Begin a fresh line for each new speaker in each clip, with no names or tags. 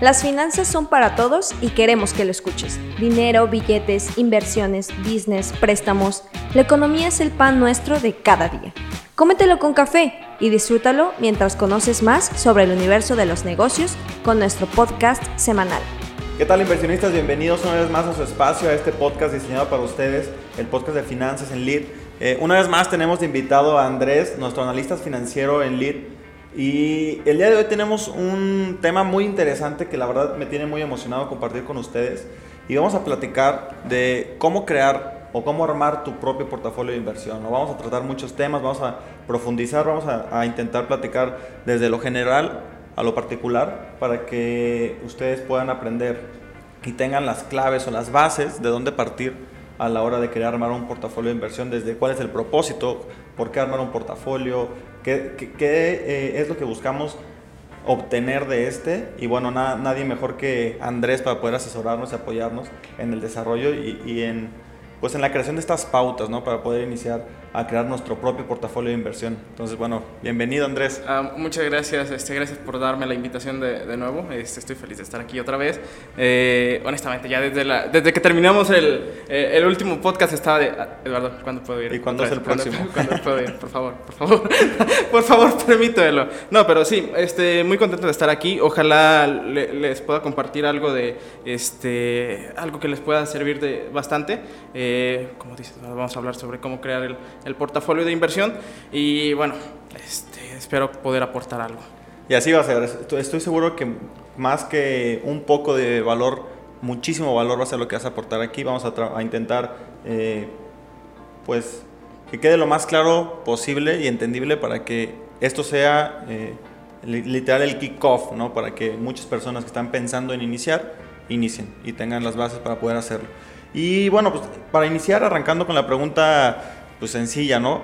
Las finanzas son para todos y queremos que lo escuches. Dinero, billetes, inversiones, business, préstamos. La economía es el pan nuestro de cada día. Cómetelo con café y disfrútalo mientras conoces más sobre el universo de los negocios con nuestro podcast semanal.
¿Qué tal inversionistas? Bienvenidos una vez más a su espacio, a este podcast diseñado para ustedes, el podcast de finanzas en Lead. Eh, una vez más tenemos invitado a Andrés, nuestro analista financiero en Lead. Y el día de hoy tenemos un tema muy interesante que la verdad me tiene muy emocionado compartir con ustedes. Y vamos a platicar de cómo crear o cómo armar tu propio portafolio de inversión. ¿no? Vamos a tratar muchos temas, vamos a profundizar, vamos a, intentar platicar desde lo general a lo particular para que ustedes puedan aprender y tengan las claves o las bases de dónde partir a la hora de querer armar un portafolio de inversión, desde cuál es el propósito, por qué armar un portafolio, qué, eh, es lo que buscamos obtener de este. Y bueno, nadie mejor que Andrés para poder asesorarnos y apoyarnos en el desarrollo y, y en, pues en la creación de estas pautas, ¿no? Para poder iniciar a crear nuestro propio portafolio de inversión. Entonces, bueno, bienvenido Andrés.
Ah, muchas gracias, este, gracias por darme la invitación de, de nuevo. Este, estoy feliz de estar aquí otra vez. Eh, honestamente, ya desde, la, desde que terminamos el, eh, el último podcast estaba de... Ah, Eduardo, ¿cuándo puedo ir?
¿Y cuándo es el próximo?
¿Cuándo, puedo ir? Por favor, por favor. por favor, permítelo. No, pero sí, este, muy contento de estar aquí. Ojalá le, les pueda compartir algo de... Este, algo que les pueda servir de bastante. Eh, como dices, vamos a hablar sobre cómo crear el el portafolio de inversión y bueno, este, espero poder aportar algo.
Y así va a ser. Estoy seguro que más que un poco de valor, muchísimo valor va a ser lo que vas a aportar aquí. Vamos a, intentar, eh, pues, que quede lo más claro posible y entendible para que esto sea eh, literal el kick-off, ¿no? Para que muchas personas que están pensando en iniciar, inicien y tengan las bases para poder hacerlo. Y bueno, pues para iniciar, arrancando con la pregunta pues sencilla, ¿no?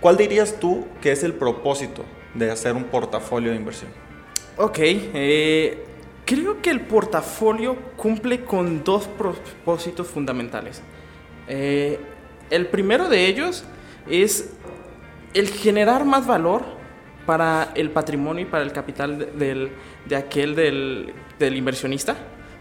¿Cuál dirías tú que es el propósito de hacer un portafolio de inversión?
Ok, eh, creo que el portafolio cumple con dos propósitos fundamentales. Eh, el primero de ellos es el generar más valor para el patrimonio y para el capital del, de aquel del, del inversionista.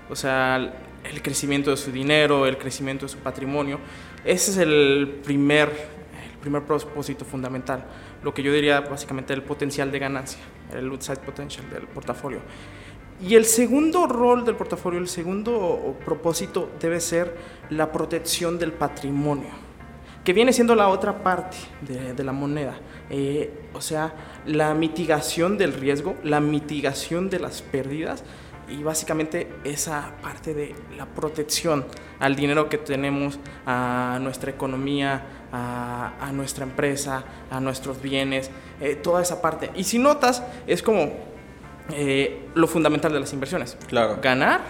O sea, el crecimiento de su dinero, el crecimiento de su patrimonio. Ese es el primer, el primer propósito fundamental. Lo que yo diría básicamente el potencial de ganancia, el upside potential del portafolio. Y el segundo rol del portafolio, el segundo propósito debe ser la protección del patrimonio, que viene siendo la otra parte de, de la moneda. Eh, o sea, la mitigación del riesgo, la mitigación de las pérdidas y básicamente esa parte de la protección al dinero que tenemos, a nuestra economía, a, nuestra empresa, a nuestros bienes, eh, toda esa parte. Y si notas, es como eh, lo fundamental de las inversiones.
Claro.
Ganar,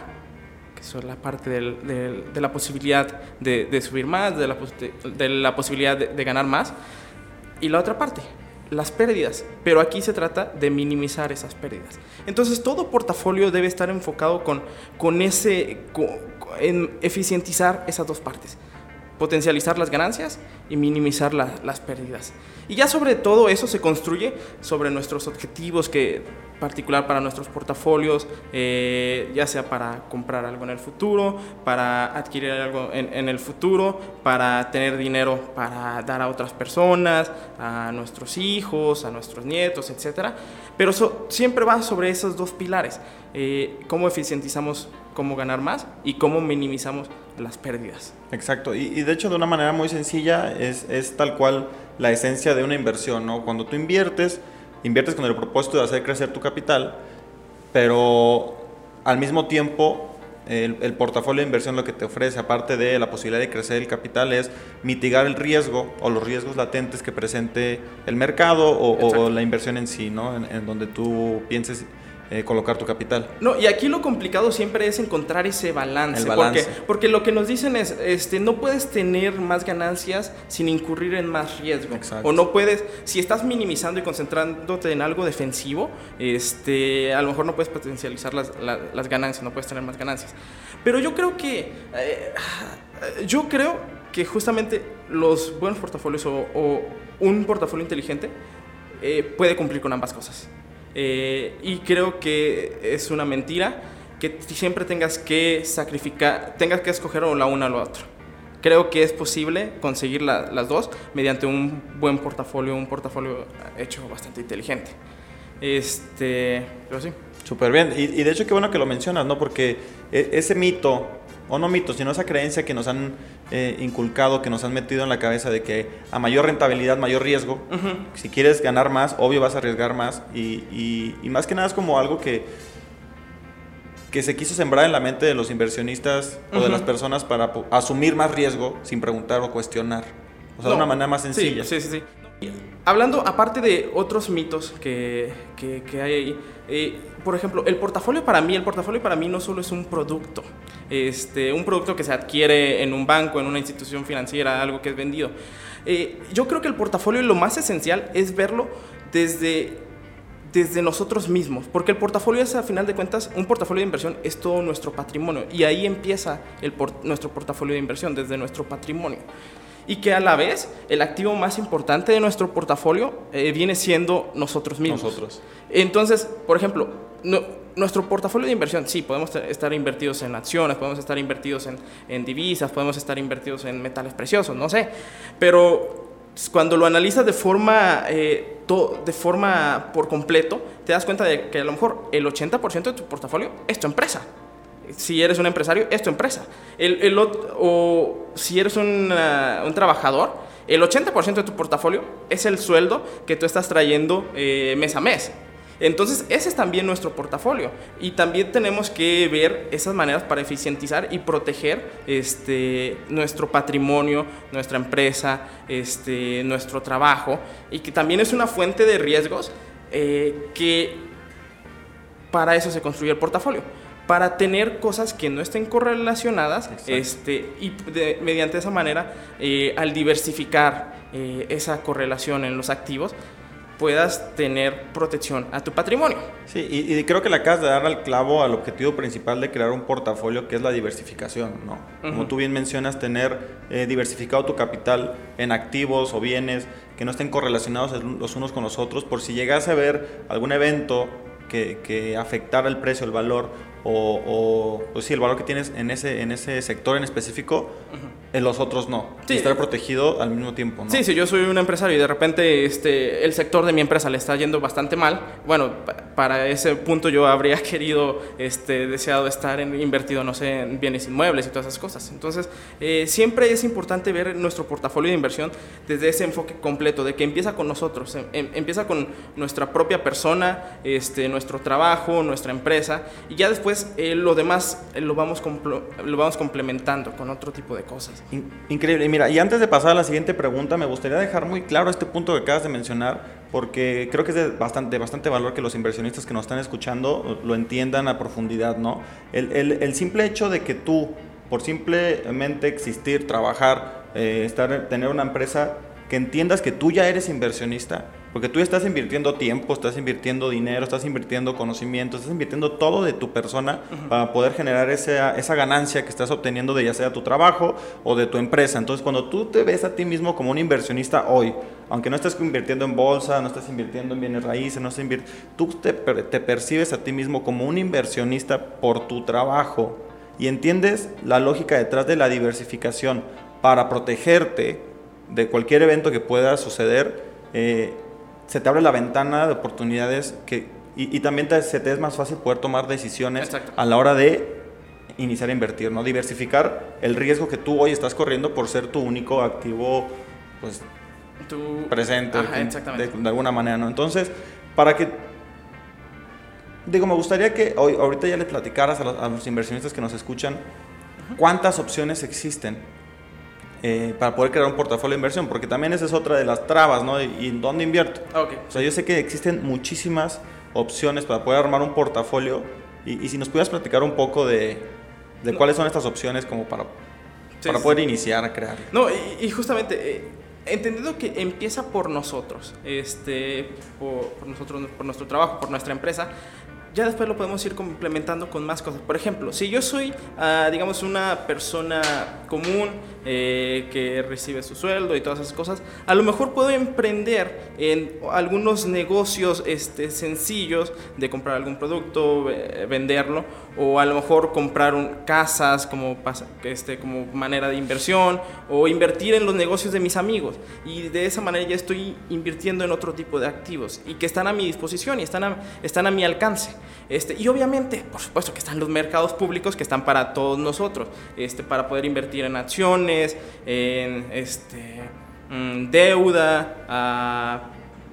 que es la parte de la posibilidad de, subir más, de la, de la posibilidad de ganar más. Y la otra parte, las pérdidas, pero aquí se trata de minimizar esas pérdidas. Entonces todo portafolio debe estar enfocado con, con ese, en eficientizar esas dos partes, potencializar las ganancias y minimizar las pérdidas. Y ya sobre todo eso se construye sobre nuestros objetivos que particular para nuestros portafolios, eh, ya sea para comprar algo en el futuro, para adquirir algo en, el futuro, para tener dinero para dar a otras personas, a nuestros hijos, a nuestros nietos, etc. Pero eso siempre va sobre esos dos pilares, eh, cómo eficientizamos cómo ganar más y cómo minimizamos las pérdidas.
Exacto, y, y de hecho de una manera muy sencilla es, es tal cual la esencia de una inversión, ¿no? Cuando tú inviertes, inviertes con el propósito de hacer crecer tu capital, pero al mismo tiempo el, portafolio de inversión lo que te ofrece, aparte de la posibilidad de crecer el capital, es mitigar el riesgo o los riesgos latentes que presente el mercado o, la inversión en sí, ¿no? En, en donde tú pienses eh, colocar tu capital.
No, y aquí lo complicado siempre es encontrar ese balance. Porque, porque lo que nos dicen es, este, no puedes tener más ganancias sin incurrir en más riesgo. O no puedes, si estás minimizando y concentrándote en algo defensivo, este, a lo mejor no puedes potencializar las, las, ganancias, no puedes tener más ganancias. Pero yo creo que, eh, yo creo que justamente los buenos portafolios o, un portafolio inteligente eh, puede cumplir con ambas cosas. Eh, y creo que es una mentira que siempre tengas que sacrificar, tengas que escoger la una o la otra. Creo que es posible conseguir las dos mediante un buen portafolio, un portafolio hecho bastante inteligente. Este, pero sí.
Súper bien. Y, y, de hecho, qué bueno que lo mencionas, ¿no? Porque e, ese mito, o no mito, sino esa creencia que nos han eh, inculcado, que nos han metido en la cabeza de que a mayor rentabilidad, mayor riesgo. Si quieres ganar más, obvio vas a arriesgar más. Y, y, y, más que nada es como algo que, que se quiso sembrar en la mente de los inversionistas o de las personas para asumir más riesgo sin preguntar o cuestionar. O sea, de una manera más sencilla.
Sí, sí, sí. Hablando aparte de otros mitos que, que, que hay ahí, eh, por ejemplo, el portafolio para mí, el portafolio para mí no solo es un producto, este, un producto que se adquiere en un banco, en una institución financiera, algo que es vendido. Eh, yo creo que el portafolio lo más esencial es verlo desde desde nosotros mismos, porque el portafolio es a final de cuentas, un portafolio de inversión es todo nuestro patrimonio y ahí empieza el nuestro portafolio de inversión, desde nuestro patrimonio. Y que a la vez el activo más importante de nuestro portafolio eh, viene siendo nosotros mismos.
Nosotros.
Entonces, por ejemplo, nuestro portafolio de inversión, sí, podemos estar invertidos en acciones, podemos estar invertidos en, en divisas, podemos estar invertidos en metales preciosos, no sé, pero cuando lo analizas de forma, eh, de forma por completo, te das cuenta de que a lo mejor el 80% de tu portafolio es tu empresa. Si eres un empresario, es tu empresa. El, el o si eres un, un trabajador, el 80% de tu portafolio es el sueldo que tú estás trayendo eh, mes a mes. Entonces, ese es también nuestro portafolio. Y también tenemos que ver esas maneras para eficientizar y proteger este, nuestro patrimonio, nuestra empresa, este, nuestro trabajo. Y que también es una fuente de riesgos eh, que para eso se construye el portafolio para tener cosas que no estén correlacionadas este, y mediante esa manera, eh, al diversificar eh, esa correlación en los activos, puedas tener protección a tu patrimonio.
Sí, y, creo que le acabas de dar al clavo al objetivo principal de crear un portafolio que es la diversificación, ¿no? Como tú bien mencionas, tener eh, diversificado tu capital en activos o bienes que no estén correlacionados los unos con los otros, por si llegase a ver algún evento que, que afectara el precio, el valor o, o pues sí, el valor que tienes en ese, en ese sector en específico, en los otros no. Y estar protegido al mismo tiempo, ¿no?
Sí, si yo soy un empresario y de repente este, el sector de mi empresa le está yendo bastante mal, bueno, para ese punto yo habría querido, este, deseado estar en, invertido, no sé, en bienes inmuebles y todas esas cosas. Entonces, eh, siempre es importante ver nuestro portafolio de inversión desde ese enfoque completo, de que empieza con nosotros, em, em, empieza con nuestra propia persona, este, nuestro trabajo, nuestra empresa, y ya después eh, lo demás eh, lo, vamos lo vamos complementando con otro tipo de cosas.
Increíble. Y mira, y antes de pasar a la siguiente pregunta, me gustaría dejar muy claro este punto que acabas de mencionar, porque creo que es de bastante, bastante valor que los inversionistas que nos están escuchando lo entiendan a profundidad, ¿no? El, el, el simple hecho de que tú, por simplemente existir, trabajar, eh, estar, tener una empresa, que entiendas que tú ya eres inversionista, porque tú estás invirtiendo tiempo, estás invirtiendo dinero, estás invirtiendo conocimiento, estás invirtiendo todo de tu persona para poder generar esa, esa ganancia que estás obteniendo de ya sea tu trabajo o de tu empresa. Entonces, cuando tú te ves a ti mismo como un inversionista hoy, aunque no estés invirtiendo en bolsa, no estés invirtiendo en bienes raíces, no estés tú te, te percibes a ti mismo como un inversionista por tu trabajo y entiendes la lógica detrás de la diversificación para protegerte de cualquier evento que pueda suceder. Eh, se te abre la ventana de oportunidades que, y, también se te es más fácil poder tomar decisiones a la hora de iniciar a invertir, ¿no? Diversificar el riesgo que tú hoy estás corriendo por ser tu único activo, pues, presente, de, alguna manera, ¿no? Entonces, para que, digo, me gustaría que hoy, ahorita ya les platicaras a los, a los inversionistas que nos escuchan cuántas opciones existen eh, para poder crear un portafolio de inversión, porque también esa es otra de las trabas, ¿no? ¿Y en dónde invierto?
Okay.
O sea, yo sé que existen muchísimas opciones para poder armar un portafolio y, si nos pudieras platicar un poco de, de cuáles son estas opciones como para, para poder iniciar a crear.
No, y, justamente... Eh, entendiendo que empieza por nosotros, este, por, nosotros, por nuestro trabajo, por nuestra empresa, ya después lo podemos ir complementando con más cosas. Por ejemplo, si yo soy, ah, digamos, una persona común eh, que recibe su sueldo y todas esas cosas, a lo mejor puedo emprender en algunos negocios este, sencillos de comprar algún producto, venderlo, o a lo mejor comprar un, casas como, este, como manera de inversión, o invertir en los negocios de mis amigos. Y de esa manera ya estoy invirtiendo en otro tipo de activos y que están a mi disposición y están a, están a mi alcance. Este, y obviamente, por supuesto que están los mercados públicos que están para todos nosotros, este, para poder invertir en acciones, en este, mm, deuda,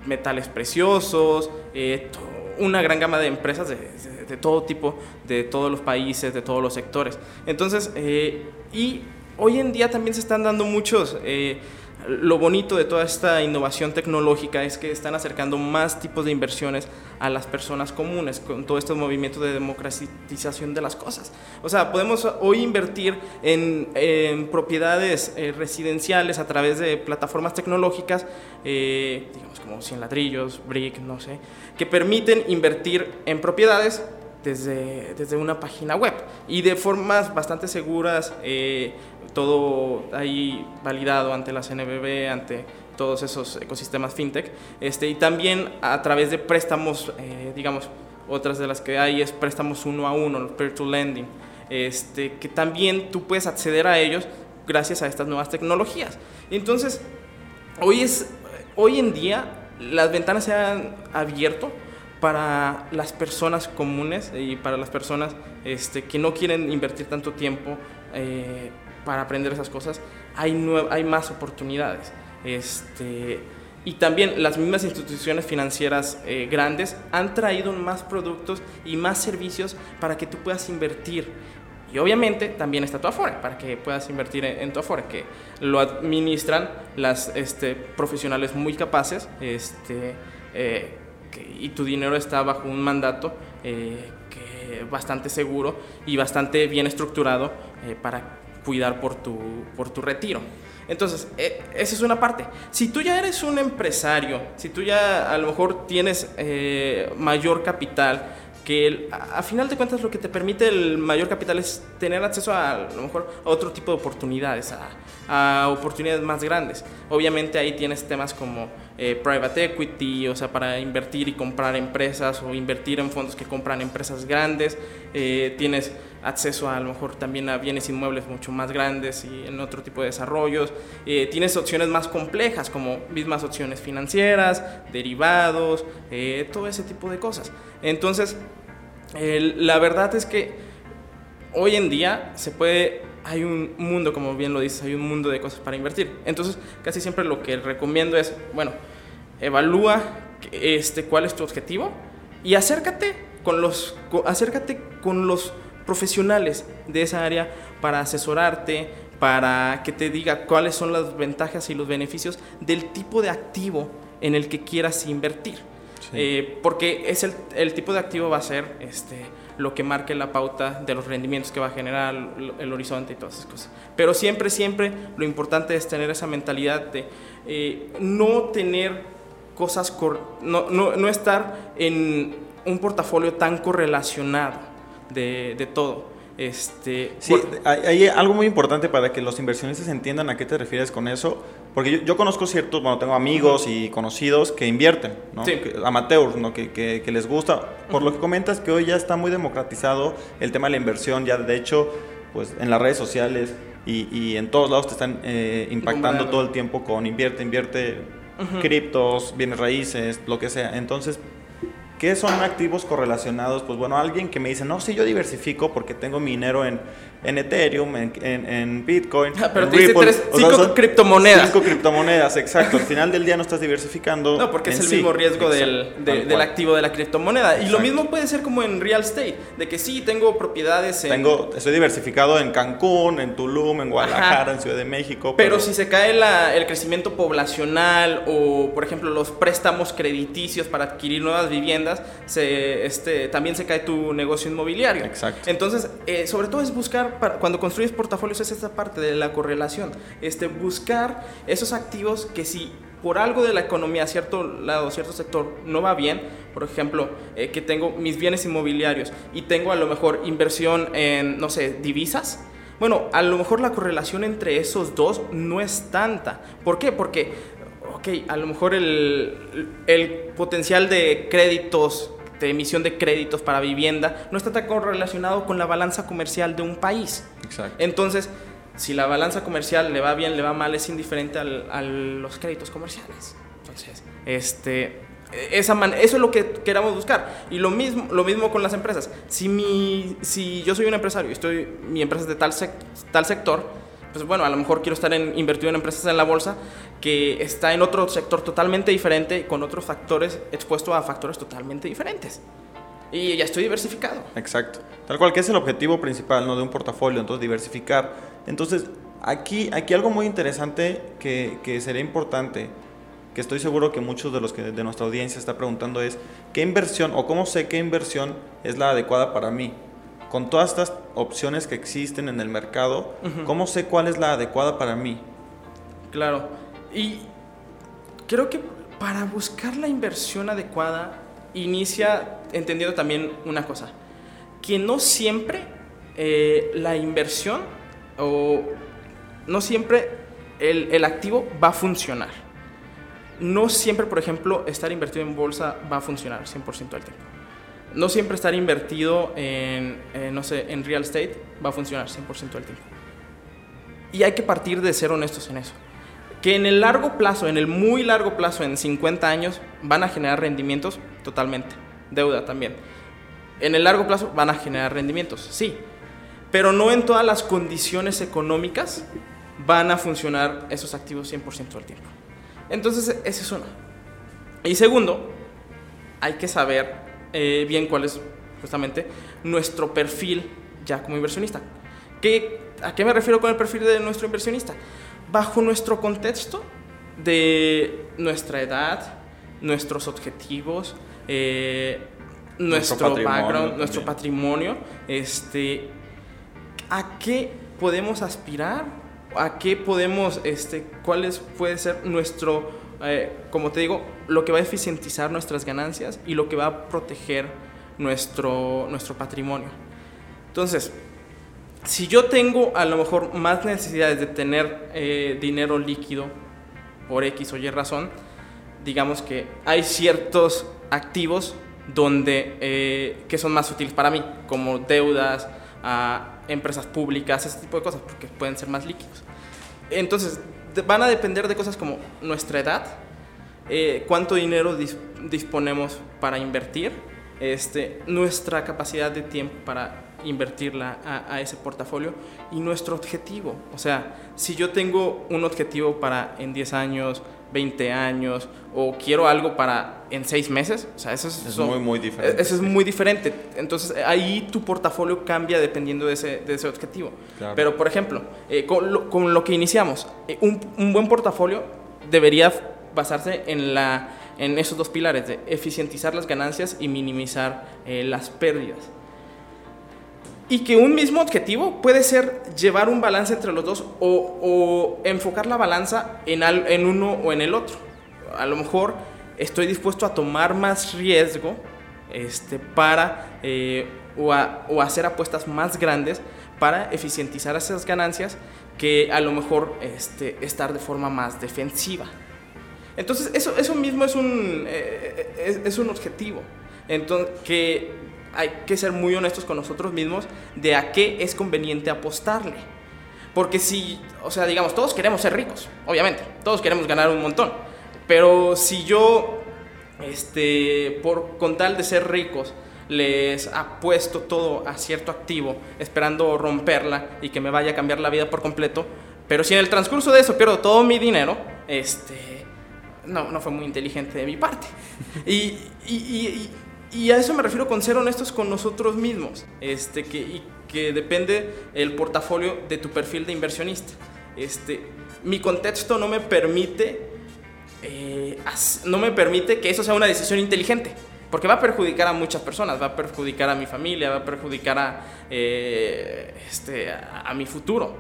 metales preciosos, eh, una gran gama de empresas de, todo tipo, de todos los países, de todos los sectores. Entonces, eh, y hoy en día también se están dando muchos... Eh, lo bonito de toda esta innovación tecnológica es que están acercando más tipos de inversiones a las personas comunes con todo este movimiento de democratización de las cosas. O sea, podemos hoy invertir en, propiedades eh, residenciales a través de plataformas tecnológicas, eh, digamos como 100 ladrillos, Brick, no sé, que permiten invertir en propiedades desde, desde una página web y de formas bastante seguras, eh, todo ahí validado ante la CNBB, ante todos esos ecosistemas fintech, este, y también a través de préstamos, eh, digamos, otras de las que hay es préstamos uno a uno, peer-to lending, este, que también tú puedes acceder a ellos gracias a estas nuevas tecnologías. Entonces, hoy, es, hoy en día las ventanas se han abierto para las personas comunes y para las personas este, que no quieren invertir tanto tiempo eh, para aprender esas cosas, hay, hay más oportunidades. Este, y también las mismas instituciones financieras eh, grandes han traído más productos y más servicios para que tú puedas invertir. Y obviamente también está tu Afore, para que puedas invertir en, tu Afore, que lo administran las este, profesionales muy capaces este, eh, y tu dinero está bajo un mandato eh, que bastante seguro y bastante bien estructurado para cuidar por tu, por tu retiro. Entonces, eh, esa es una parte. Si tú ya eres un empresario, si tú ya a lo mejor tienes mayor capital, que a, final de cuentas lo que te permite el mayor capital es tener acceso a, a lo mejor a otro tipo de oportunidades, a, oportunidades más grandes. Obviamente ahí tienes temas como eh, private equity, o sea, para invertir y comprar empresas o invertir en fondos que compran empresas grandes. Eh, tienes acceso a, a lo mejor también a bienes inmuebles mucho más grandes y en otro tipo de desarrollos. Eh, tienes opciones más complejas como mismas opciones financieras, derivados, todo ese tipo de cosas. Entonces, la verdad es que hoy en día se puede, hay un mundo, como bien lo dices, hay un mundo de cosas para invertir. Entonces, casi siempre lo que recomiendo es, bueno, evalúa este, cuál es tu objetivo y acércate con los, acércate con los profesionales de esa área para asesorarte, para que te diga cuáles son las ventajas y los beneficios del tipo de activo en el que quieras invertir. Eh, porque es el, el, tipo de activo va a ser este, lo que marque la pauta de los rendimientos que va a generar el, horizonte y todas esas cosas. Pero siempre, siempre lo importante es tener esa mentalidad de eh, no tener cosas, no, no, no, estar en un portafolio tan correlacionado de, de todo. Este,
sí, hay, algo muy importante para que los inversionistas entiendan a qué te refieres con eso, porque yo, conozco ciertos, bueno, tengo amigos y conocidos que invierten, ¿no? amateurs, ¿no? Que, que, les gusta. Por lo que comentas que hoy ya está muy democratizado el tema de la inversión, ya de hecho, pues en las redes sociales y, y en todos lados te están eh, impactando todo el tiempo con invierte, invierte, criptos, bienes raíces, lo que sea. Entonces, ¿Qué son activos correlacionados? Pues bueno, alguien que me dice, no, sí, yo diversifico porque tengo mi dinero en, en Ethereum, en, en, Bitcoin.
Ah, pero te cinco criptomonedas.
Cinco criptomonedas, exacto. Al final del día no estás diversificando.
No, porque es el mismo riesgo del, del, activo de la criptomoneda. Y lo mismo puede ser como en real estate, de que sí, tengo propiedades en...
Tengo, estoy diversificado en Cancún, en Tulum, en Guadalajara, en Ciudad de México.
Pero, si se cae la, el crecimiento poblacional o, por ejemplo, los préstamos crediticios para adquirir nuevas viviendas, se, este, también se cae tu negocio inmobiliario.
Exacto.
Entonces, eh, sobre todo es buscar cuando construyes portafolios es esta parte de la correlación, este, buscar esos activos que si por algo de la economía, cierto lado, cierto sector no va bien, por ejemplo, eh, que tengo mis bienes inmobiliarios y tengo a lo mejor inversión en, no sé, divisas, bueno, a lo mejor la correlación entre esos dos no es tanta. ¿Por qué? Porque, ok, a lo mejor el, el potencial de créditos de emisión de créditos para vivienda no está tan correlacionado con la balanza comercial de un país.
Exacto.
Entonces, si la balanza comercial le va bien, le va mal, es indiferente al, a los créditos comerciales. Entonces, este, esa eso es lo que queramos buscar. Y lo mismo, lo mismo con las empresas. Si, mi, si yo soy un empresario y estoy, mi empresa es de tal, tal sector, pues bueno, a lo mejor quiero estar en, invertido en empresas en la bolsa que está en otro sector totalmente diferente, con otros factores, expuesto a factores totalmente diferentes. Y ya estoy diversificado.
Exacto. Tal cual que es el objetivo principal ¿no? de un portafolio, entonces diversificar. Entonces, aquí, aquí algo muy interesante que, que sería importante, que estoy seguro que muchos de los que de nuestra audiencia está preguntando es, ¿qué inversión o cómo sé qué inversión es la adecuada para mí? Con todas estas opciones que existen en el mercado, ¿cómo sé cuál es la adecuada para mí?
Claro. Y creo que para buscar la inversión adecuada, inicia entendiendo también una cosa, que no siempre eh, la inversión o no siempre el, el, activo va a funcionar. No siempre, por ejemplo, estar invertido en bolsa va a funcionar 100% del tiempo. No siempre estar invertido en, eh, no sé, en real estate va a funcionar 100% del tiempo. Y hay que partir de ser honestos en eso. Que en el largo plazo, en el muy largo plazo, en 50 años, van a generar rendimientos totalmente. Deuda también. En el largo plazo van a generar rendimientos, sí. Pero no en todas las condiciones económicas van a funcionar esos activos 100% del tiempo. Entonces, ese es uno. Y segundo, hay que saber eh, bien cuál es justamente nuestro perfil ya como inversionista. ¿Qué, ¿A qué me refiero con el perfil de nuestro inversionista? Bajo nuestro contexto de nuestra edad, nuestros objetivos, eh, nuestro, background, nuestro patrimonio, este, ¿a qué podemos aspirar? ¿A qué podemos, este, cuál puede ser nuestro, eh, como te digo, lo que va a eficientizar nuestras ganancias y lo que va a proteger nuestro, nuestro patrimonio? Entonces, si yo tengo a lo mejor más necesidades de tener eh, dinero líquido por X o Y razón, digamos que hay ciertos activos donde, eh, que son más útiles para mí, como deudas, a empresas públicas, ese tipo de cosas, porque pueden ser más líquidos. Entonces, van a depender de cosas como nuestra edad, eh, cuánto dinero disponemos para invertir, este, nuestra capacidad de tiempo para invertirla a, a, ese portafolio y nuestro objetivo. O sea, si yo tengo un objetivo para en 10 años, 20 años o quiero algo para en 6 meses, o sea, eso es,
es muy, muy diferente.
Eso es muy diferente. Entonces, ahí tu portafolio cambia dependiendo de ese, de ese objetivo.
Claro.
Pero, por ejemplo, eh, con, lo, con, lo, que iniciamos, eh, un, un buen portafolio debería basarse en la en esos dos pilares de eficientizar las ganancias y minimizar eh, las pérdidas. Y que un mismo objetivo puede ser llevar un balance entre los dos o, enfocar la balanza en, al, en, uno o en el otro. A lo mejor estoy dispuesto a tomar más riesgo este, para eh, o, a, o hacer apuestas más grandes para eficientizar esas ganancias que a lo mejor este, estar de forma más defensiva. Entonces, eso, eso mismo es un, eh, es, es, un objetivo. Entonces, que hay que ser muy honestos con nosotros mismos de a qué es conveniente apostarle. Porque si, o sea, digamos, todos queremos ser ricos, obviamente, todos queremos ganar un montón. Pero si yo, este, por, con tal de ser ricos, les apuesto todo a cierto activo, esperando romperla y que me vaya a cambiar la vida por completo, pero si en el transcurso de eso pierdo todo mi dinero, este, no, no fue muy inteligente de mi parte. Y, y, y, y, a eso me refiero con ser honestos con nosotros mismos, este, que, y que depende el portafolio de tu perfil de inversionista. Este, mi contexto no me permite, eh, no me permite que eso sea una decisión inteligente. Porque va a perjudicar a muchas personas, va a perjudicar a mi familia, va a perjudicar a, eh, este, a, a mi futuro.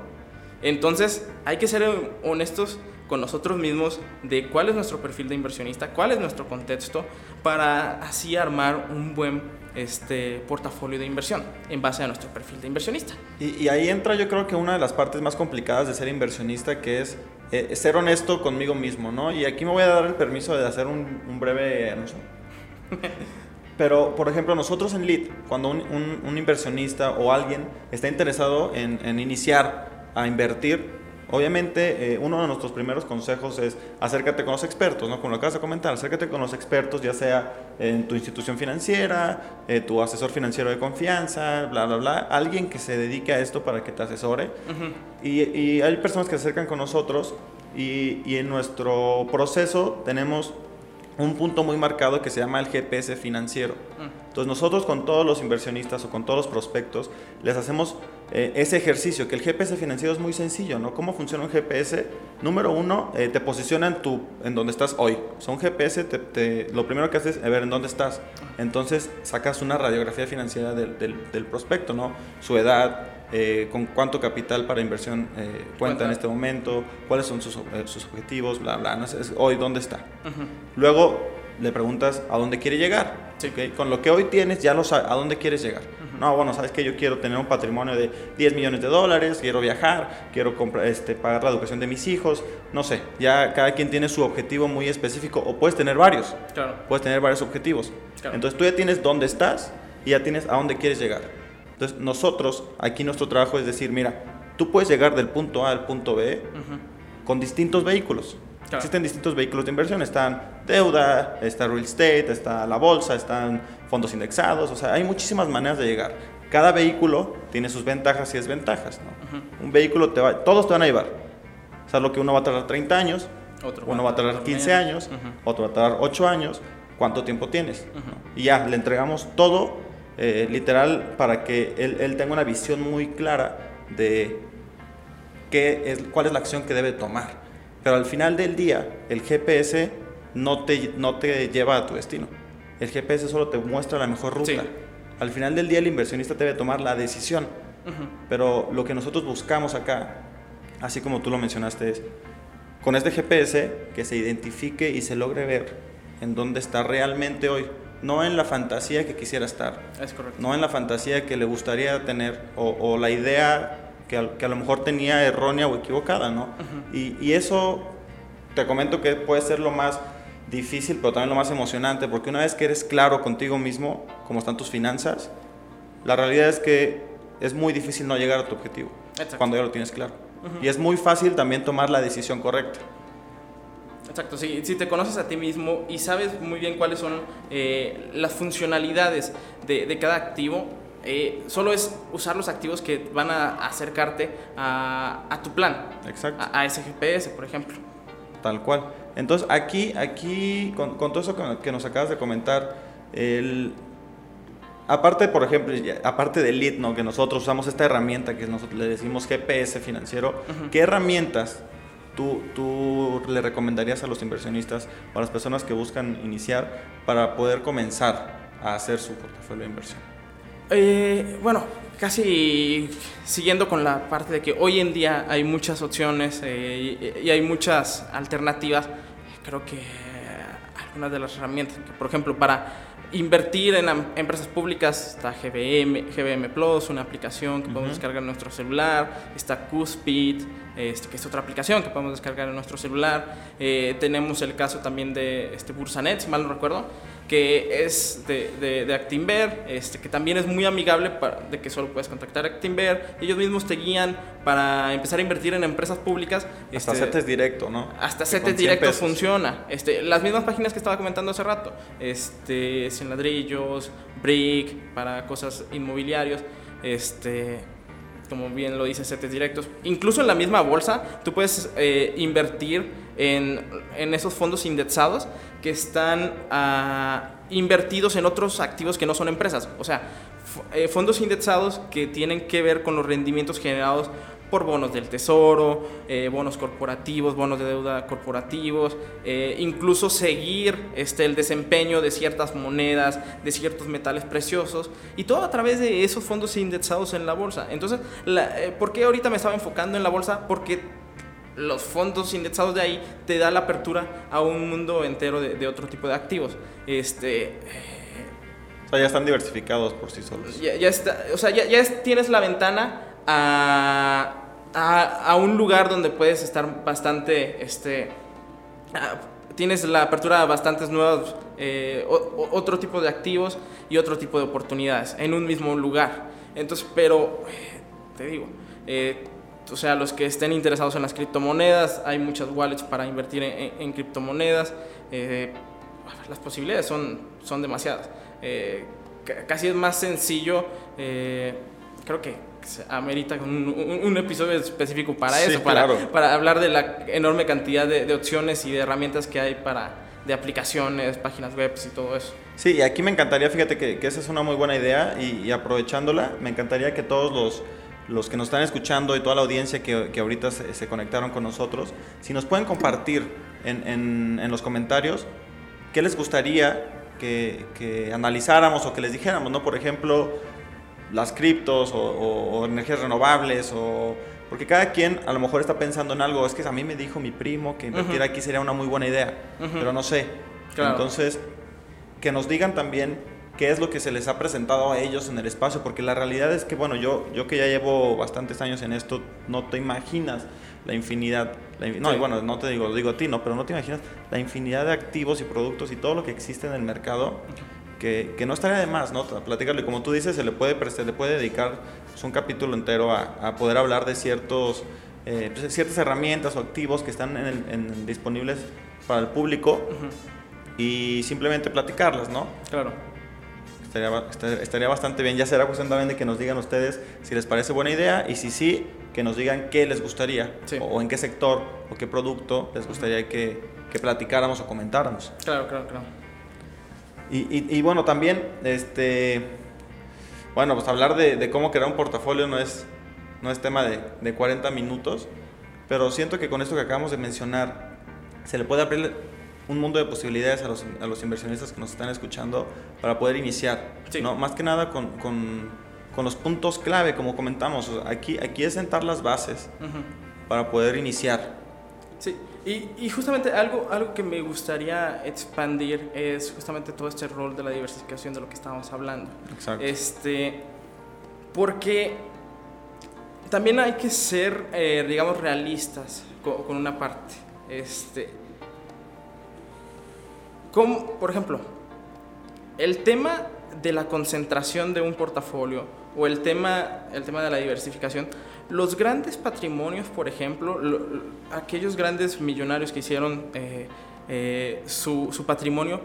Entonces hay que ser honestos con nosotros mismos de cuál es nuestro perfil de inversionista, cuál es nuestro contexto, para así armar un buen este portafolio de inversión en base a nuestro perfil de inversionista.
Y, ahí entra yo creo que una de las partes más complicadas de ser inversionista, que es eh, ser honesto conmigo mismo, ¿no? Y aquí me voy a dar el permiso de hacer un, breve anuncio. Pero, por ejemplo, nosotros en Lead, cuando un, inversionista o alguien está interesado en, en iniciar a invertir, Obviamente, eh, uno de nuestros primeros consejos es acércate con los expertos, ¿no? Como lo acabas de comentar, acércate con los expertos, ya sea en tu institución financiera, eh, tu asesor financiero de confianza, bla, bla, bla, alguien que se dedique a esto para que te asesore. y, y, hay personas que se acercan con nosotros y, y en nuestro proceso tenemos un punto muy marcado que se llama el GPS financiero. Entonces nosotros con todos los inversionistas o con todos los prospectos les hacemos eh, ese ejercicio, que el GPS financiero es muy sencillo, ¿no? ¿Cómo funciona un GPS? Número uno, eh, te posiciona en, tu, en donde estás hoy. O sea, un GPS, te, lo primero que haces es ver en dónde estás. Entonces sacas una radiografía financiera del, del, prospecto, ¿no? Su edad, eh, con cuánto capital para inversión cuenta en este momento, cuáles son sus, sus objetivos, bla, bla, no sé, hoy dónde está. Luego le preguntas a dónde quiere llegar. Con lo que hoy tienes ya lo sabes, a dónde quieres llegar. No, bueno, sabes que yo quiero tener un patrimonio de 10 millones de dólares, quiero viajar, quiero comprar, este, pagar la educación de mis hijos, no sé, ya cada quien tiene su objetivo muy específico o puedes tener varios. Claro. Puedes tener varios objetivos. Entonces tú ya tienes dónde estás y ya tienes a dónde quieres llegar. Entonces nosotros, aquí nuestro trabajo es decir, mira, tú puedes llegar del punto A al punto B con distintos vehículos. Existen distintos vehículos de inversión, están deuda, está real estate, está la bolsa, están fondos indexados, o sea, hay muchísimas maneras de llegar. Cada vehículo tiene sus ventajas y desventajas, ¿no? Un vehículo te va, todos te van a llevar. O sea, lo que uno va a tardar 30 años, otro uno va a tardar 15 años, otro va a tardar 8 años, ¿cuánto tiempo tienes? Y ya, le entregamos todo, eh, literal, para que él, él tenga una visión muy clara de qué es, cuál es la acción que debe tomar. Pero al final del día, el GPS no te, no te lleva a tu destino. El GPS solo te muestra la mejor ruta. Al final del día, el inversionista debe tomar la decisión. Pero lo que nosotros buscamos acá, así como tú lo mencionaste, es con este GPS que se identifique y se logre ver en dónde está realmente hoy. No en la fantasía que quisiera estar.
Es correcto.
No en la fantasía que le gustaría tener o, o la idea que a, lo mejor tenía errónea o equivocada, ¿no? y, y, eso te comento que puede ser lo más difícil, pero también lo más emocionante, porque una vez que eres claro contigo mismo, cómo están tus finanzas, la realidad es que es muy difícil no llegar a tu objetivo cuando ya lo tienes claro. Y es muy fácil también tomar la decisión correcta.
Exacto, si, si, te conoces a ti mismo y sabes muy bien cuáles son eh, las funcionalidades de, de, cada activo, eh, solo es usar los activos que van a acercarte a, tu plan.
Exacto.
A, ese GPS, por ejemplo.
Tal cual. Entonces, aquí, aquí con, todo eso que, nos acabas de comentar, el, aparte, por ejemplo, aparte del lead, ¿no? que nosotros usamos esta herramienta que nosotros le decimos GPS financiero, ¿qué herramientas tú, tú le recomendarías a los inversionistas o a las personas que buscan iniciar para poder comenzar a hacer su portafolio de inversión?
Eh, bueno, casi siguiendo con la parte de que hoy en día hay muchas opciones eh, y, hay muchas alternativas, creo que algunas de las herramientas, que, por ejemplo, para invertir en empresas públicas está GBM, GBM Plus, una aplicación que podemos descargar en nuestro celular, está Cuspid, este, que es otra aplicación que podemos descargar en nuestro celular, eh, tenemos el caso también de este Bursanet, si mal no recuerdo, que es de, de, Actinver, este, que también es muy amigable para, de que solo puedes contactar a Actinver. Ellos mismos te guían para empezar a invertir en empresas públicas.
Hasta este, CETES directo, ¿no?
Hasta CETES directo funciona. Este, las mismas páginas que estaba comentando hace rato. Este, sin ladrillos, Brick, para cosas inmobiliarios. Este, como bien lo dice CETES directos. Incluso en la misma bolsa, tú puedes eh, invertir en, esos fondos indexados que están ah, invertidos en otros activos que no son empresas. O sea, eh, fondos indexados que tienen que ver con los rendimientos generados por bonos del tesoro, eh, bonos corporativos, bonos de deuda corporativos, eh, incluso seguir este, el desempeño de ciertas monedas, de ciertos metales preciosos, y todo a través de esos fondos indexados en la bolsa. Entonces, ¿por qué ahorita me estaba enfocando en la bolsa? Porque los fondos indexados de ahí te da la apertura a un mundo entero de, otro tipo de activos. Este,
o sea, ya están diversificados por sí solos.
Ya, está, o sea, ya, ya tienes la ventana a, a, un lugar donde puedes estar bastante, este, tienes la apertura a bastantes nuevos, eh, otro tipo de activos y otro tipo de oportunidades en un mismo lugar. Entonces, pero, eh, te digo, eh, o sea, los que estén interesados en las criptomonedas, hay muchas wallets para invertir en, criptomonedas. las posibilidades son, son demasiadas. casi es más sencillo, creo que amerita un, un, episodio específico para eso, para, para hablar de la enorme cantidad de, opciones y de herramientas que hay para de aplicaciones, páginas web y todo eso.
Sí, y aquí me encantaría, fíjate que, esa es una muy buena idea y, aprovechándola, me encantaría que todos los, los, que nos están escuchando y toda la audiencia que, que ahorita se, conectaron con nosotros, si nos pueden compartir en, en, en los comentarios qué les gustaría que, que, analizáramos o que les dijéramos, ¿no? Por ejemplo, las criptos o, energías renovables o porque cada quien a lo mejor está pensando en algo, es que a mí me dijo mi primo que invertir aquí sería una muy buena idea, pero no sé. Entonces, que nos digan también qué es lo que se les ha presentado a ellos en el espacio, porque la realidad es que, bueno, yo, yo que ya llevo bastantes años en esto, no te imaginas la infinidad, no, y bueno, no te digo, lo digo a ti, no, pero no te imaginas la infinidad de activos y productos y todo lo que existe en el mercado que, que, no estaría de más, ¿no? Platicarle, como tú dices, se le puede, se le puede dedicar pues, un capítulo entero a, a, poder hablar de ciertos, eh, pues, ciertas herramientas o activos que están en, disponibles para el público y simplemente platicarlas, ¿no?
Claro.
Estaría, estaría, bastante bien. Ya será cuestión también de que nos digan ustedes si les parece buena idea y si sí, que nos digan qué les gustaría o, en qué sector o qué producto les gustaría que, que platicáramos o comentáramos.
Claro, claro, claro.
Y, bueno, también, este, bueno, pues hablar de, cómo crear un portafolio no es, no es tema de, de, 40 minutos, pero siento que con esto que acabamos de mencionar, se le puede abrir un mundo de posibilidades a los, a los inversionistas que nos están escuchando para poder iniciar, ¿no? Más que nada con, con, con, los puntos clave, como comentamos, aquí, aquí es sentar las bases para poder iniciar.
Sí, y, justamente algo, algo que me gustaría expandir es justamente todo este rol de la diversificación de lo que estábamos hablando.
Exacto.
Este, porque también hay que ser, eh, digamos, realistas con, una parte. Este, como, por ejemplo, el tema de la concentración de un portafolio o el tema, el tema de la diversificación los grandes patrimonios, por ejemplo, aquellos grandes millonarios que hicieron eh, eh, su, patrimonio,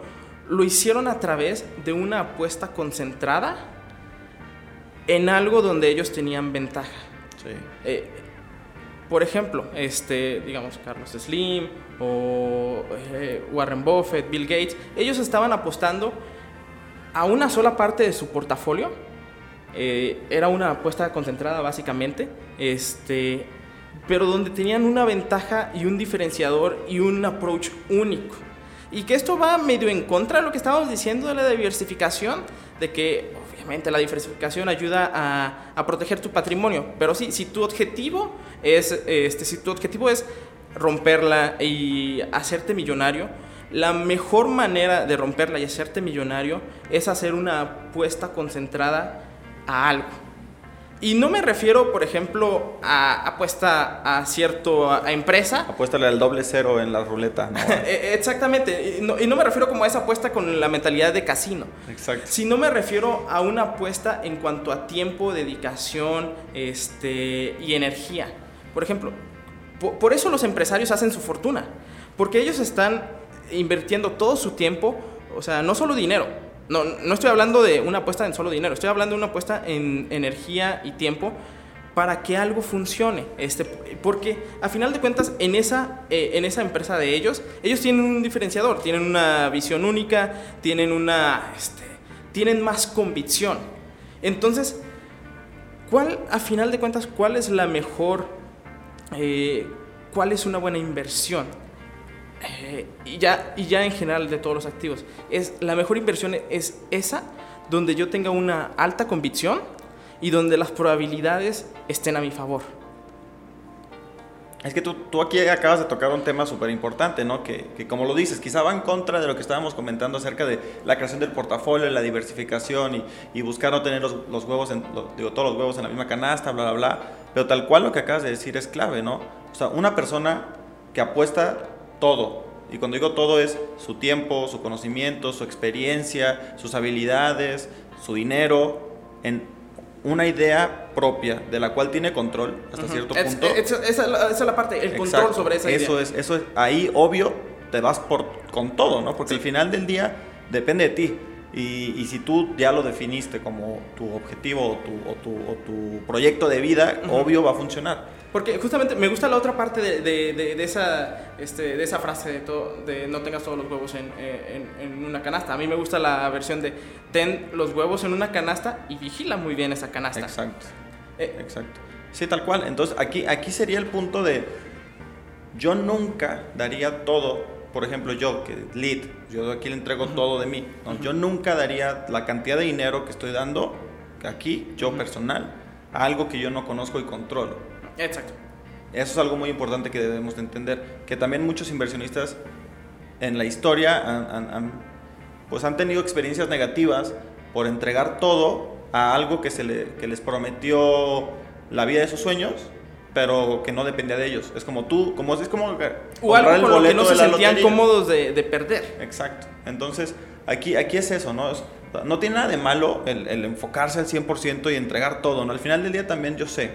lo hicieron a través de una apuesta concentrada en algo donde ellos tenían ventaja. Eh, por ejemplo, este, digamos, Carlos Slim o Warren Buffett, Bill Gates, ellos estaban apostando a una sola parte de su portafolio eh, era una apuesta concentrada básicamente, este, pero donde tenían una ventaja y un diferenciador y un approach único. Y que esto va medio en contra de lo que estábamos diciendo de la diversificación, de que obviamente la diversificación ayuda a, a proteger tu patrimonio, pero sí, si tu objetivo es, este, si tu objetivo es romperla y hacerte millonario, la mejor manera de romperla y hacerte millonario es hacer una apuesta concentrada a algo. Y no me refiero, por ejemplo, a apuesta a cierto a, empresa.
Apuéstale al doble cero en la ruleta.
E, exactamente. Y no, me refiero como a esa apuesta con la mentalidad de casino.
Exacto.
Sino me refiero a una apuesta en cuanto a tiempo, dedicación este, y energía. Por ejemplo, por eso los empresarios hacen su fortuna. Porque ellos están invirtiendo todo su tiempo, o sea, no solo dinero, no, no estoy hablando de una apuesta en solo dinero, estoy hablando de una apuesta en energía y tiempo para que algo funcione. Este, porque a final de cuentas, en esa, eh, en esa empresa de ellos, ellos tienen un diferenciador, tienen una visión única, tienen una. Este, tienen más convicción. Entonces, ¿cuál, a final de cuentas, cuál es la mejor. Eh, cuál es una buena inversión? Eh, y, ya, y ya en general de todos los activos. Es, la mejor inversión es esa donde yo tenga una alta convicción y donde las probabilidades estén a mi favor.
Es que tú, tú aquí acabas de tocar un tema súper importante, ¿no? Que, que, como lo dices, quizá va en contra de lo que estábamos comentando acerca de la creación del portafolio, la diversificación y, y buscar no tener los, los huevos, en, digo, todos los huevos en la misma canasta, bla, bla, bla. Pero tal cual lo que acabas de decir es clave, ¿no? O sea, una persona que apuesta todo, y cuando digo todo es su tiempo, su conocimiento, su experiencia, sus habilidades, su dinero, en una idea propia de la cual tiene control hasta cierto punto.
esa, es la parte, el control sobre esa
eso
idea.
Es, eso es, ahí obvio te vas por, con todo, ¿no? Porque al final del día depende de ti. Y, y, si tú ya lo definiste como tu objetivo o tu, o tu, o tu proyecto de vida, uh -huh. obvio va a funcionar.
Porque justamente me gusta la otra parte de, de, de, de esa, este, de esa frase de, todo, de no tengas todos los huevos en, en, en, una canasta. A mí me gusta la versión de ten los huevos en una canasta y vigila muy bien esa canasta.
Exacto. Eh, Exacto. Sí, tal cual. Entonces aquí, aquí sería el punto de yo nunca daría todo por ejemplo, yo, que lead, yo aquí le entrego uh -huh. todo de mí. ¿no? Uh -huh. Yo nunca daría la cantidad de dinero que estoy dando aquí, yo uh -huh. personal, a algo que yo no conozco y controlo.
Exacto.
Eso es algo muy importante que debemos de entender. Que también muchos inversionistas en la historia han, han, han, pues han tenido experiencias negativas por entregar todo a algo que, se le, que les prometió la vida de sus sueños pero que no dependía de ellos. Es como tú, como es como
o algo el con lo que no se sentían cómodos de, de, perder.
Exacto. Entonces, aquí, aquí es eso, ¿no? Es, no tiene nada de malo el, el, enfocarse al 100% y entregar todo, ¿no? Al final del día también yo sé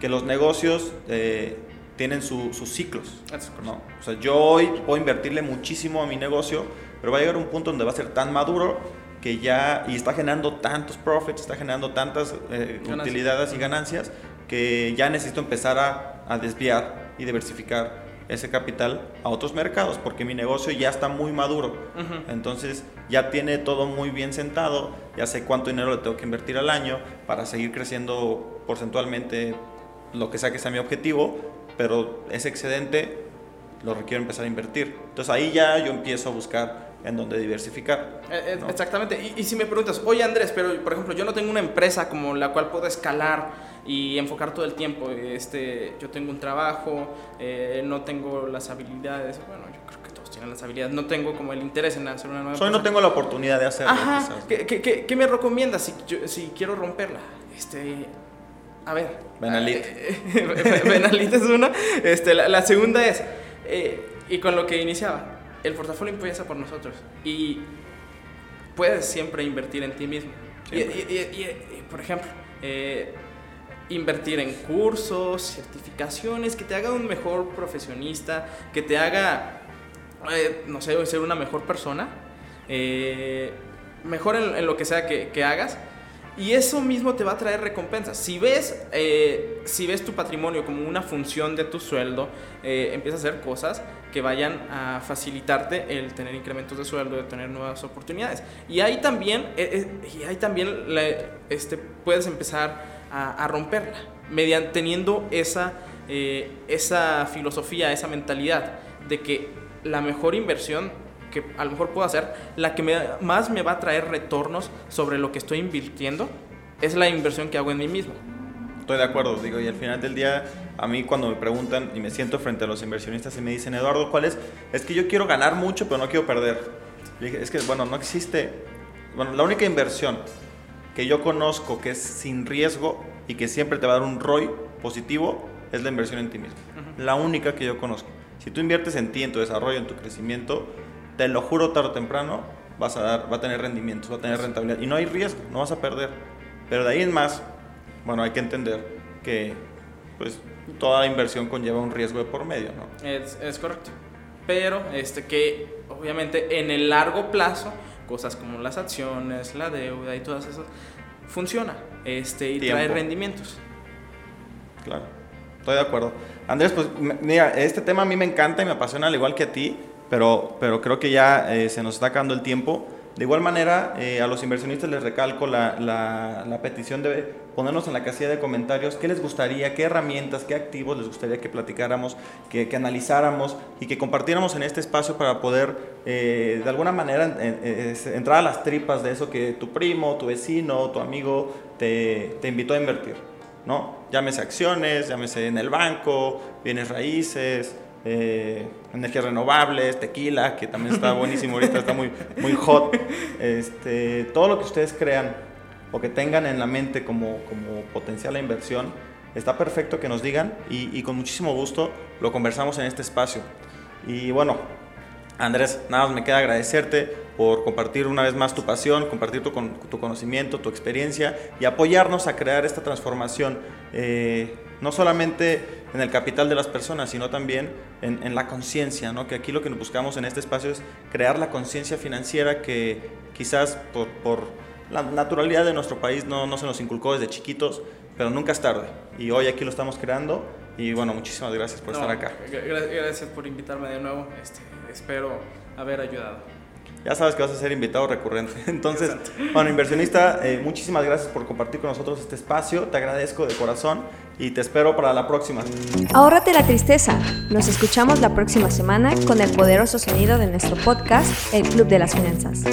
que los negocios eh, tienen su, sus ciclos, ¿no? O sea, yo hoy puedo invertirle muchísimo a mi negocio, pero va a llegar un punto donde va a ser tan maduro que ya, y está generando tantos profits, está generando tantas eh, utilidades y ganancias, que ya necesito empezar a, a, desviar y diversificar ese capital a otros mercados porque mi negocio ya está muy maduro. Uh -huh. Entonces ya tiene todo muy bien sentado, ya sé cuánto dinero le tengo que invertir al año para seguir creciendo porcentualmente lo que sea que sea mi objetivo, pero ese excedente lo requiero empezar a invertir. Entonces ahí ya yo empiezo a buscar en donde diversificar.
Eh, ¿no? Exactamente. Y, y, si me preguntas, oye Andrés, pero por ejemplo yo no tengo una empresa como la cual puedo escalar y enfocar todo el tiempo. Este, yo tengo un trabajo, eh, no tengo las habilidades. Bueno, yo creo que todos tienen las habilidades. No tengo como el interés en hacer una nueva.
Soy no tengo la oportunidad de hacerlo.
Ajá. ¿Qué, qué, qué, qué me recomiendas si, yo, si quiero romperla? Este, a ver.
Benalit.
Benalit es una. Este, la, la segunda es, eh, y con lo que iniciaba, el portafolio empieza por nosotros. Y puedes siempre invertir en ti mismo. Y, y, y, y, por ejemplo, eh, invertir en cursos, certificaciones, que te haga un mejor profesionista, que te haga, eh, no sé, ser una mejor persona, eh, mejor en, en, lo que sea que, que, hagas. Y eso mismo te va a traer recompensas. Si ves, eh, si ves tu patrimonio como una función de tu sueldo, eh, empiezas a hacer cosas que vayan a facilitarte el tener incrementos de sueldo, de tener nuevas oportunidades. Y ahí también, eh, y ahí también este, puedes empezar a, a romperla, mediante, teniendo esa, esa filosofía, esa mentalidad de que la mejor inversión que a lo mejor puedo hacer, la que me, más me va a traer retornos sobre lo que estoy invirtiendo, es la inversión que hago en mí mismo.
Estoy de acuerdo, digo, y al final del día, a mí cuando me preguntan y me siento frente a los inversionistas y me dicen, Eduardo, ¿cuál es? Es que yo quiero ganar mucho, pero no quiero perder. Y es que, bueno, no existe, bueno, la única inversión que yo conozco que es sin riesgo y que siempre te va a dar un ROI positivo es la inversión en ti mismo. Uh -huh. La única que yo conozco. Si tú inviertes en ti, en tu desarrollo, en tu crecimiento, te lo juro, tarde o temprano vas a dar, va a tener rendimientos, va a tener rentabilidad y no hay riesgo, no vas a perder. Pero de ahí en más, bueno, hay que entender que pues toda inversión conlleva un riesgo de por medio, ¿no?
Es, es correcto. Pero este que obviamente en el largo plazo, cosas como las acciones, la deuda y todas esas funciona este y Tiempo. trae rendimientos.
Claro. Estoy de acuerdo. Andrés, pues mira, este tema a mí me encanta y me apasiona al igual que a ti pero, pero creo que ya eh, se nos está acabando el tiempo. De igual manera, eh, a los inversionistas les recalco la, la, petición de ponernos en la casilla de comentarios qué les gustaría, qué herramientas, qué activos les gustaría que platicáramos, que, que analizáramos y que compartiéramos en este espacio para poder eh, de alguna manera entrar a las tripas de eso que tu primo, tu vecino, tu amigo te, te invitó a invertir. ¿no? Llámese acciones, llámese en el banco, bienes raíces, eh, energías renovables, tequila, que también está buenísimo ahorita, está muy, muy hot. Este, todo lo que ustedes crean o que tengan en la mente como, como potencial inversión, está perfecto que nos digan y, y con muchísimo gusto lo conversamos en este espacio. Y bueno, Andrés, nada más me queda agradecerte por compartir una vez más tu pasión, compartir tu, tu conocimiento, tu experiencia y apoyarnos a crear esta transformación, eh, no solamente en el capital de las personas, sino también en, la conciencia, ¿no? que aquí lo que buscamos en este espacio es crear la conciencia financiera que quizás por, por, la naturalidad de nuestro país no, no se nos inculcó desde chiquitos, pero nunca es tarde. Y hoy aquí lo estamos creando y bueno, muchísimas gracias por estar acá.
Gracias por invitarme de nuevo, este, espero haber ayudado
ya sabes que vas a ser invitado recurrente. Entonces, bueno, inversionista, eh, muchísimas gracias por compartir con nosotros este espacio. Te agradezco de corazón y te espero para la próxima.
Ahórrate la tristeza. Nos escuchamos la próxima semana con el poderoso sonido de nuestro podcast, El Club de las Finanzas.